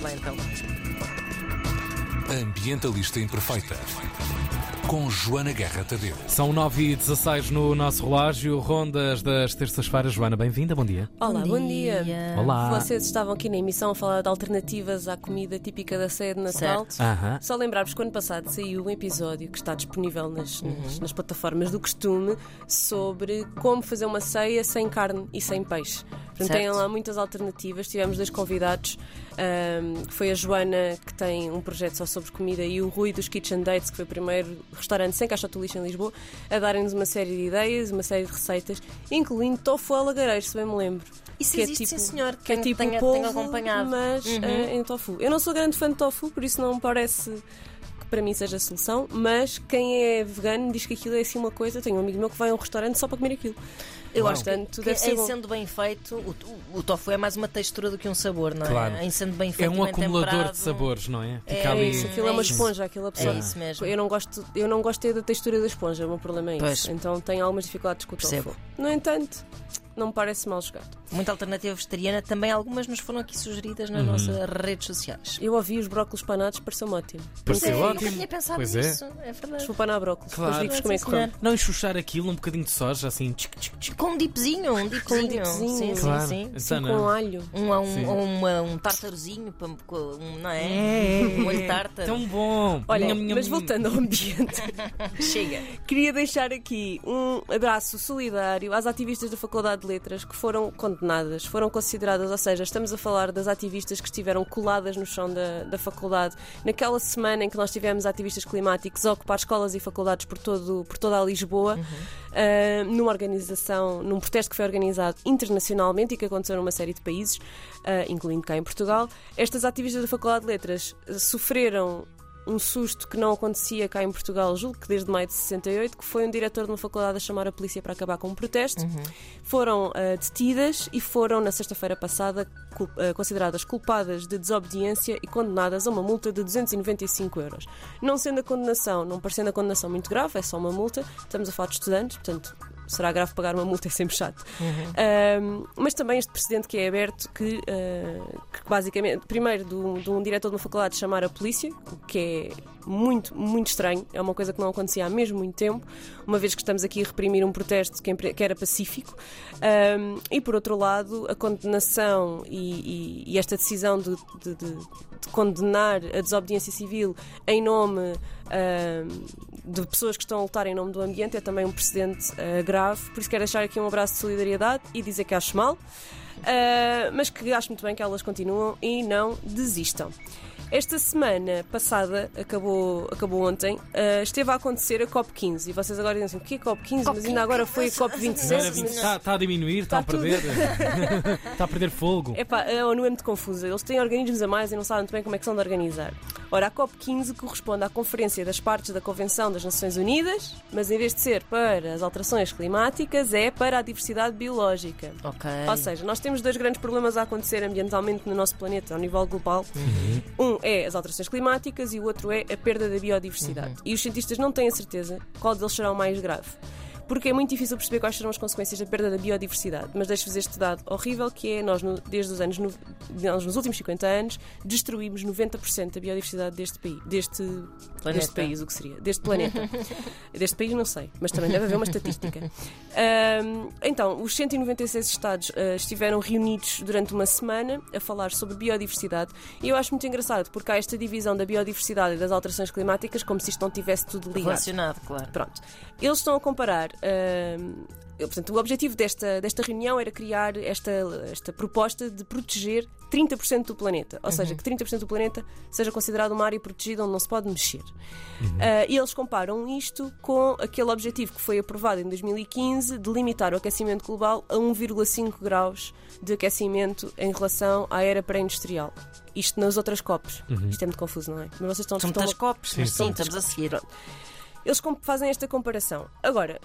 Vamos lá então. Ambientalista Imperfeita. Com Joana Guerra Tadeu. São 9 e 16 no nosso relógio, rondas das terças-feiras. Joana, bem-vinda, bom dia. Olá, bom dia. Olá. Vocês estavam aqui na emissão a falar de alternativas à comida típica da ceia de Natal. Certo. Aham. Só lembrar-vos que ano passado saiu um episódio que está disponível nas, nas- nas plataformas do costume sobre como fazer uma ceia sem carne e sem peixe. Portanto, Certo. têm lá muitas alternativas. Tivemos dois convidados, ahm, que foi a Joana, que tem um projeto só sobre comida, e o Rui dos Kitchen Dates, que foi o primeiro restaurante sem caixa de lixo em Lisboa, a darem-nos uma série de ideias, uma série de receitas, incluindo tofu a lagareiro, se bem me lembro. Isso Que é existe, tipo- sim, senhor. Que é tipo tenho, polvo, acompanhado. mas Uhum. eh, em tofu. Eu não sou grande fã de tofu, por isso não me parece que para mim seja a solução, mas quem é vegano diz que aquilo é assim uma coisa. Tenho um amigo meu que vai a um restaurante só para comer aquilo. Eu Uau. acho que, Portanto, que deve ser em bom. sendo bem feito, o, o- o tofu é mais uma textura do que um sabor, não é? Claro. Em sendo bem feito, É um acumulador temperado, de sabores, não é? É Fica ali. isso, aquilo é, É uma isso. esponja, aquilo a pessoa. É isso mesmo. Eu não gosto, eu não gosto é da textura da esponja, o meu problema é isso. Pois. Então tenho algumas dificuldades com o Percebo. tofu. No entanto, não me parece mal jogado. Muita alternativa vegetariana, também algumas nos foram aqui sugeridas Uhum. nas nossas redes sociais. Eu ouvi os brócolos panados, pareceu-me ótimo. Pareceu Nunca- ótimo. Nunca tinha pensado Pois é. nisso, é verdade. Vou panar brócolos, Claro. depois digo-vos como é que. Não enxuxar aquilo, um bocadinho de soja, assim. tchic, tchic, tchic. Com um dipzinho, um dipzinho. dipzinho. Sim, Claro. sim, sim. Então, com não. alho. Um, um, Sim. uma- um para- com- um, não é? É, Um molho tártaro. Tão bom. Olha, nham, mas nham. voltando ao ambiente. Chega. Queria deixar aqui um abraço solidário às ativistas da Faculdade de Letras que foram condenadas, foram consideradas, ou seja, estamos a falar das ativistas que estiveram coladas no chão da, da faculdade naquela semana em que nós tivemos ativistas climáticos a ocupar escolas e faculdades por, todo, por toda a Lisboa, ah, numa organização, num protesto que foi organizado internacionalmente e que aconteceu numa série de países, ah, incluindo cá em Portugal. Estas ativistas da Faculdade de Letras ah, sofreram um susto que não acontecia cá em Portugal, julgo que desde maio de 68, que foi um diretor de uma faculdade a chamar a polícia para acabar com um protesto. Foram ah, detidas e foram, na sexta-feira passada, cul- ah, consideradas culpadas de desobediência e condenadas a uma multa de 295 euros. Não sendo a condenação, não parecendo a condenação muito grave, é só uma multa, estamos a falar de estudantes, portanto. Será grave pagar uma multa, é sempre chato. Ahm, mas também este precedente que é aberto, que, ah, que basicamente, primeiro, de um, de um diretor de uma faculdade chamar a polícia, o que é muito, muito estranho, é uma coisa que não acontecia há mesmo muito tempo, uma vez que estamos aqui a reprimir um protesto que, que era pacífico. Ahm, e por outro lado, a condenação e, e- e esta decisão de, de- de- de condenar a desobediência civil em nome ahm, de pessoas que estão a lutar em nome do ambiente é também um precedente ah, grave. Por isso quero deixar aqui um abraço de solidariedade e dizer que acho mal, ah, mas que acho muito bem que elas continuam e não desistam. Esta semana passada, acabou, acabou ontem, ah, esteve a acontecer a COP15 e vocês agora dizem assim: o que é COP15? Mas ainda agora foi a Não era COP27. vinte- Está está a diminuir, está a perder. Está a perder fogo. Epá, a ONU é muito confusa. Eles têm organismos a mais e não sabem muito bem como é que são de organizar. Ora, a COP15 corresponde à Conferência das Partes da Convenção das Nações Unidas, mas em vez de ser para as alterações climáticas, é para a diversidade biológica. Ok. Ou seja, nós temos dois grandes problemas a acontecer ambientalmente no nosso planeta, ao nível global. Um é as alterações climáticas e o outro é a perda da biodiversidade. E os cientistas não têm a certeza qual deles será o mais grave. Porque é muito difícil perceber quais serão as consequências da perda da biodiversidade. Mas deixo-vos este dado horrível que é nós, desde os anos, no- nós, nos últimos 50 anos, destruímos 90% da biodiversidade deste país. Deste, deste país, o que seria? Deste planeta. deste país não sei, mas também deve haver uma estatística. Ahm, então, os 196 Estados ah, estiveram reunidos durante uma semana a falar sobre biodiversidade e eu acho muito engraçado porque há esta divisão da biodiversidade e das alterações climáticas como se isto não tivesse tudo ligado. Relacionado, claro. Pronto. Eles estão a comparar. Eu, portanto, o objetivo desta, desta reunião era criar esta, esta proposta de proteger 30% do planeta. Ou seja, que 30% do planeta seja considerado uma área protegida onde não se pode mexer. Ah, e eles comparam isto com aquele objetivo que foi aprovado em 2015 de limitar o aquecimento global a 1,5 graus de aquecimento em relação à era pré-industrial. Isto nas outras COPs. Isto é muito confuso, não é? Mas vocês estão São estão- muitas copos, mas sim. sim, estamos a seguir. Eles fazem esta comparação. Agora,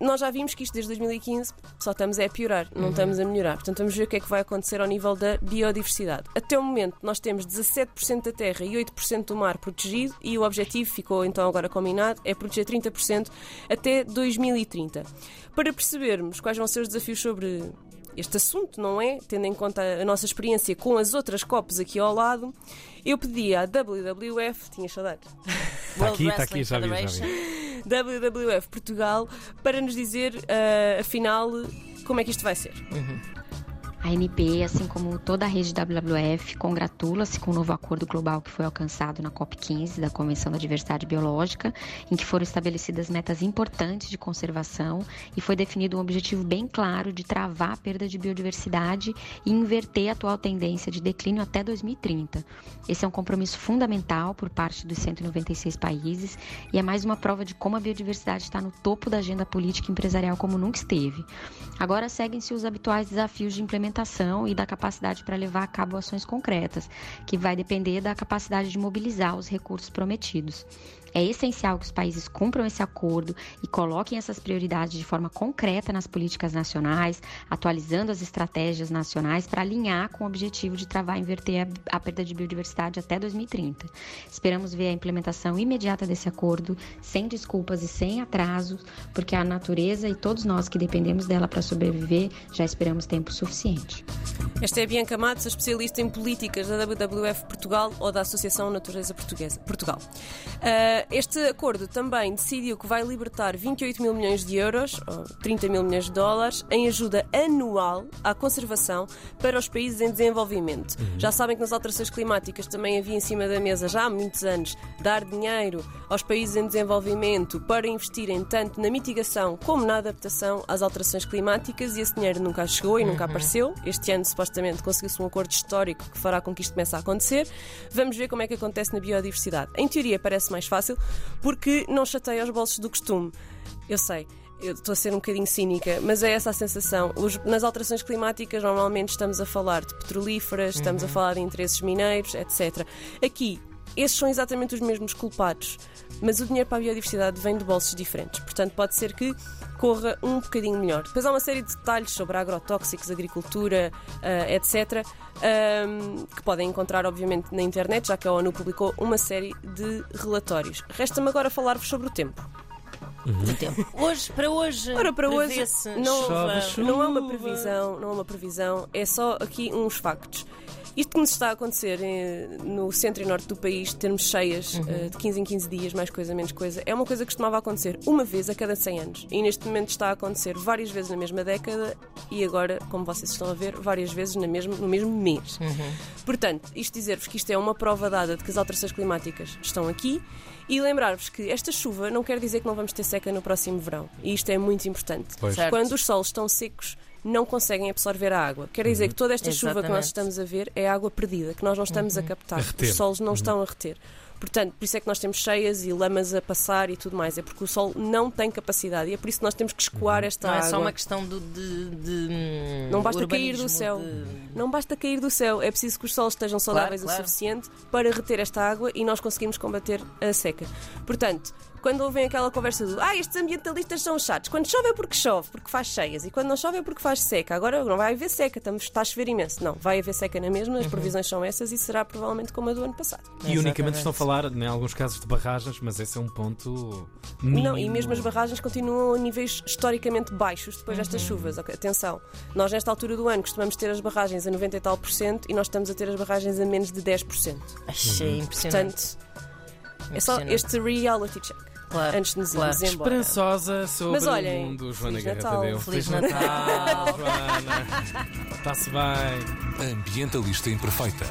nós já vimos que isto desde 2015 só estamos é a piorar, não estamos a melhorar. Portanto, vamos ver o que é que vai acontecer ao nível da biodiversidade. Até o momento, nós temos 17% da terra e 8% do mar protegido e o objetivo ficou então agora combinado é proteger 30% até 2030. Para percebermos quais vão ser os desafios sobre este assunto, não é? Tendo em conta a nossa experiência com as outras COPs aqui ao lado, eu pedi à WWF, tinha saudades, Está aqui, está aqui, já vi, já vi. WWF Portugal, para nos dizer, uh, afinal, como é que isto vai ser. A ANP, assim como toda a rede WWF, congratula-se com o novo acordo global que foi alcançado na COP15 da Convenção da Diversidade Biológica, em que foram estabelecidas metas importantes de conservação e foi definido um objetivo bem claro de travar a perda de biodiversidade e inverter a atual tendência de declínio até 2030. Esse é um compromisso fundamental por parte dos 196 países e é mais uma prova de como a biodiversidade está no topo da agenda política e empresarial como nunca esteve. Agora seguem-se os habituais desafios de implementação e da capacidade para levar a cabo ações concretas, que vai depender da capacidade de mobilizar os recursos prometidos. É essencial que os países cumpram esse acordo e coloquem essas prioridades de forma concreta nas políticas nacionais, atualizando as estratégias nacionais para alinhar com o objetivo de travar e inverter a, a perda de biodiversidade até 2030. Esperamos ver a implementação imediata desse acordo, sem desculpas e sem atrasos, porque a natureza e todos nós que dependemos dela para sobreviver já esperamos tempo suficiente. Esta é a Bianca Matos, especialista em políticas da WWF Portugal ou da Associação Natureza Portuguesa, Portugal. Uh, este acordo também decidiu que vai libertar 28 mil milhões de euros, ou 30 mil milhões de dólares, em ajuda anual à conservação para os países em desenvolvimento. Já sabem que nas alterações climáticas também havia em cima da mesa, já há muitos anos, dar dinheiro aos países em desenvolvimento para investirem tanto na mitigação como na adaptação às alterações climáticas e esse dinheiro nunca chegou e nunca apareceu. Este ano, supostamente, conseguiu-se um acordo histórico que fará com que isto comece a acontecer. Vamos ver como é que acontece na biodiversidade. Em teoria, parece mais fácil porque não chateia os bolsos do costume. Eu sei. Eu estou a ser um bocadinho cínica, mas é essa a sensação. Os- nas alterações climáticas, normalmente estamos a falar de petrolíferas, estamos a falar de interesses mineiros, etc. Aqui, esses são exatamente os mesmos culpados, mas o dinheiro para a biodiversidade vem de bolsos diferentes. Portanto, pode ser que corra um bocadinho melhor. Depois há uma série de detalhes sobre agrotóxicos, agricultura, ah, etc., ahm, que podem encontrar, obviamente, na internet, já que a ONU publicou uma série de relatórios. Resta-me agora falar-vos sobre o tempo. Do tempo. Hoje, para hoje, Ora, para hoje, não, chuva. chuva. não é uma previsão, não é uma previsão, é só aqui uns factos. Isto que nos está a acontecer eh, no centro e norte do país, termos cheias eh, de 15 em 15 dias, mais coisa, menos coisa, é uma coisa que costumava acontecer uma vez a cada 100 anos. E neste momento está a acontecer várias vezes na mesma década e agora, como vocês estão a ver, várias vezes na mesma, no mesmo mês. Portanto, isto dizer-vos que isto é uma prova dada de que as alterações climáticas estão aqui e lembrar-vos que esta chuva não quer dizer que não vamos ter seca no próximo verão. E isto é muito importante. Pois. Quando os solos estão secos, não conseguem absorver a água. Quer dizer que toda esta chuva que nós Exatamente. estamos a ver é água perdida, que nós não estamos a captar. A. Os solos não estão a reter. Portanto, por isso é que nós temos cheias e lamas a passar e tudo mais. É porque o sol não tem capacidade e é por isso que nós temos que escoar esta Não é água. só uma questão do- de, de, hum, Não basta cair do céu. de- Não basta cair do céu, é preciso que os solos estejam saudáveis claro. o suficiente para reter esta água e nós conseguimos combater a seca. Portanto, quando ouvem aquela conversa do ah, estes ambientalistas são chatos, quando chove é porque chove, porque faz cheias, e quando não chove é porque faz seca. Agora não vai haver seca, estamos, está a chover imenso. Não, vai haver seca na mesma, Uhum. as previsões são essas e será provavelmente como a do ano passado. E unicamente Exatamente. estão a falar, em alguns casos, de barragens, mas esse é um ponto. Não, mínimo. e mesmo as barragens continuam a níveis historicamente baixos depois destas Uhum. chuvas. Atenção, nós nesta altura do ano costumamos ter as barragens a 90 e tal por cento e nós estamos a ter as barragens a menos de 10%. Achei impressionante. Portanto, é só este reality check Claro, antes de nos claro. irmos embora. Esperançosa sobre Mas olhem, o mundo, Joana Feliz Guerra Natal. Tadeu. Feliz Natal, Natal. Joana. Está-se bem. Ambientalista Imperfeita.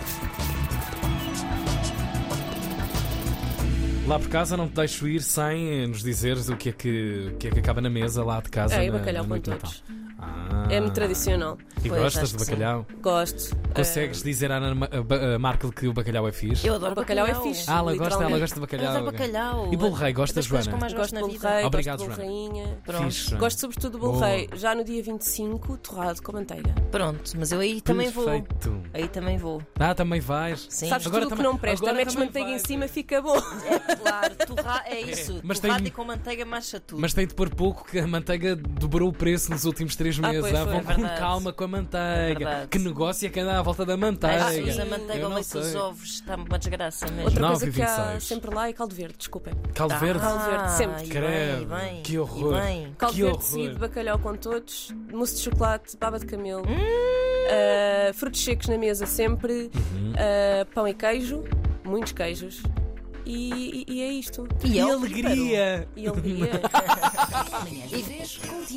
Lá por casa não te deixo ir sem nos dizeres o que é que, o que, é que acaba na mesa lá de casa. É, e na, bacalhau na com todos. Ah. É muito tradicional. E Pois, gostas acho de que sim. bacalhau? Gosto. Consegues dizer à Ana Ma- a Ba- a Markel que o bacalhau é fixe? Eu Eh, adoro o bacalhau é fixe. Ah, ela gosta, ela literalmente. gosta de Eu bacalhau. adoro bacalhau. E bolo rei, gostas, É das coisas Joana? que eu mais Gosto gosto de na bolo vida. rei, Obrigado, gosto de bolo Joana. rainha. Pronto. Fixe, Joana. Gosto sobretudo do bolo Boa. rei. Já no dia 25, torrado com manteiga. Pronto, mas eu aí também vou. Perfeito. Aí também vou. Ah, também vais? Sim. Sabes Agora tudo o que também- não presta, agora metes também manteiga vai. em cima, fica bom. É claro, torra, é isso. Mas torrado tem- e com manteiga marcha tudo. Mas tem de pôr pouco que a manteiga dobrou o preço nos últimos três mesmo Ah, mesa. pois foi. Vão É com verdade. calma com a É manteiga. verdade. que negócio é que anda à volta da manteiga? Sim. Jesus, a manteiga ao leite dos ovos está uma desgraça mesmo. Outra coisa e que há 26. sempre lá é caldo verde, desculpem. Caldo verde? Caldo verde, sempre. Ah, e Credo, bem, e bem, que horror. e bem. Caldo Que verde seguido, bacalhau com todos, mousse de chocolate, baba de camelo, Hum. uh, frutos secos na mesa sempre, Uhum. uh, pão e queijo, muitos queijos. E, e- e é isto. E, E é o alegria! E alegria.